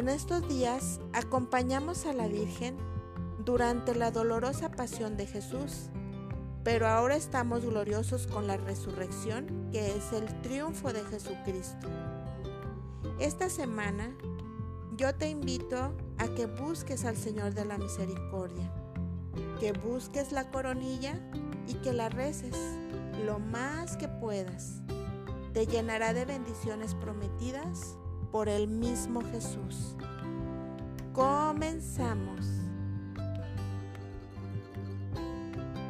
En estos días acompañamos a la Virgen durante la dolorosa pasión de Jesús, pero ahora estamos gloriosos con la resurrección, que es el triunfo de Jesucristo. Esta semana yo te invito a que busques al Señor de la Misericordia, que busques la coronilla y que la reces lo más que puedas. Te llenará de bendiciones prometidas por el mismo Jesús. Comenzamos.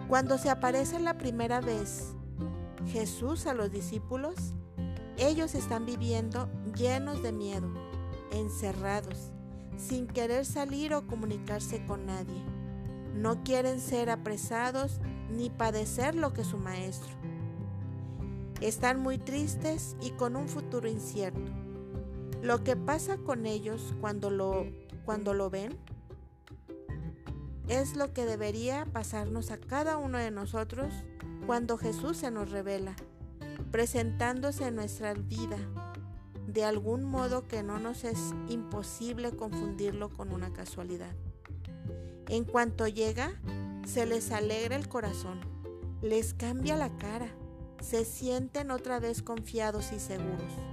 Cuando se aparece la primera vez Jesús a los discípulos, ellos están viviendo llenos de miedo, encerrados, sin querer salir o comunicarse con nadie. No quieren ser apresados ni padecer lo que su maestro. Están muy tristes y con un futuro incierto. Lo que pasa con ellos cuando lo, cuando lo ven es lo que debería pasarnos a cada uno de nosotros cuando Jesús se nos revela, presentándose en nuestra vida, de algún modo que no nos es imposible confundirlo con una casualidad. En cuanto llega, se les alegra el corazón, les cambia la cara, se sienten otra vez confiados y seguros.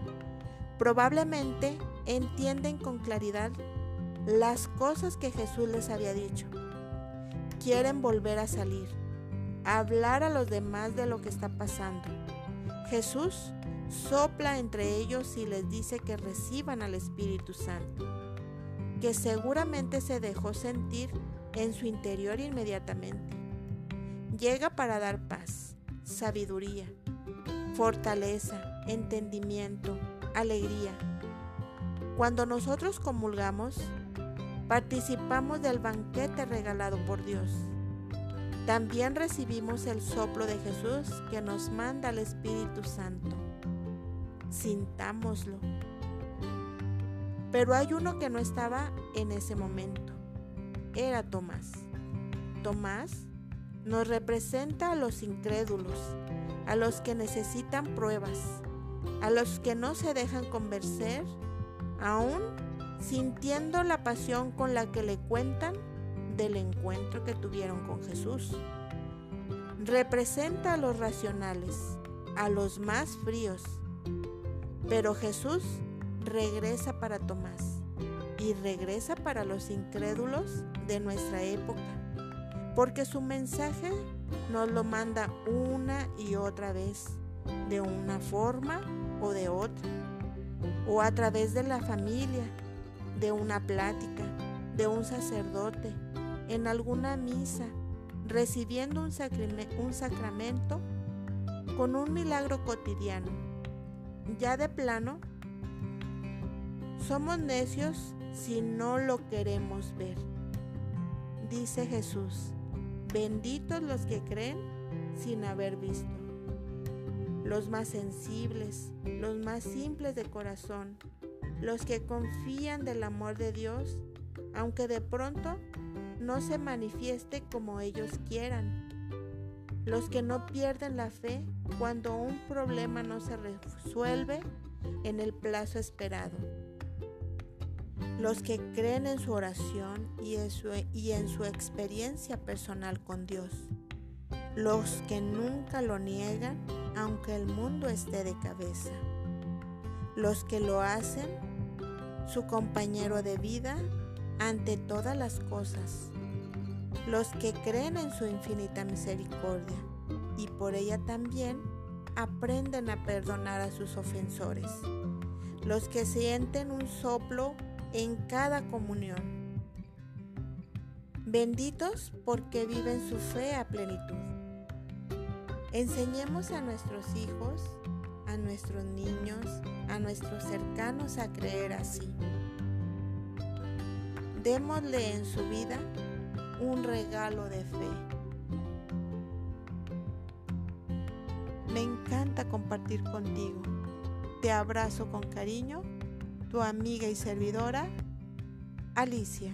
Probablemente entienden con claridad las cosas que Jesús les había dicho. Quieren volver a salir, hablar a los demás de lo que está pasando. Jesús sopla entre ellos y les dice que reciban al Espíritu Santo, que seguramente se dejó sentir en su interior inmediatamente. Llega para dar paz, sabiduría, fortaleza, entendimiento, alegría. Cuando nosotros comulgamos, participamos del banquete regalado por Dios. También recibimos el soplo de Jesús que nos manda el Espíritu Santo. Sintámoslo. Pero hay uno que no estaba en ese momento. Era Tomás. Tomás nos representa a los incrédulos, a los que necesitan pruebas, a los que no se dejan convencer, aún sintiendo la pasión con la que le cuentan del encuentro que tuvieron con Jesús. Representa a los racionales, a los más fríos, pero Jesús regresa para Tomás y regresa para los incrédulos de nuestra época, porque su mensaje nos lo manda una y otra vez, de una forma o de otra, o a través de la familia, de una plática, de un sacerdote, en alguna misa, recibiendo un, un sacramento con un milagro cotidiano. Ya de plano, somos necios si no lo queremos ver. Dice Jesús, benditos los que creen sin haber visto los más sensibles, los más simples de corazón, los que confían del amor de Dios, aunque de pronto no se manifieste como ellos quieran, los que no pierden la fe cuando un problema no se resuelve en el plazo esperado, los que creen en su oración y en su, experiencia personal con Dios, los que nunca lo niegan aunque el mundo esté de cabeza. Los que lo hacen, su compañero de vida ante todas las cosas. Los que creen en su infinita misericordia y por ella también aprenden a perdonar a sus ofensores. Los que sienten un soplo en cada comunión. Benditos porque viven su fe a plenitud. Enseñemos a nuestros hijos, a nuestros niños, a nuestros cercanos a creer así. Démosle en su vida un regalo de fe. Me encanta compartir contigo. Te abrazo con cariño, tu amiga y servidora, Alicia.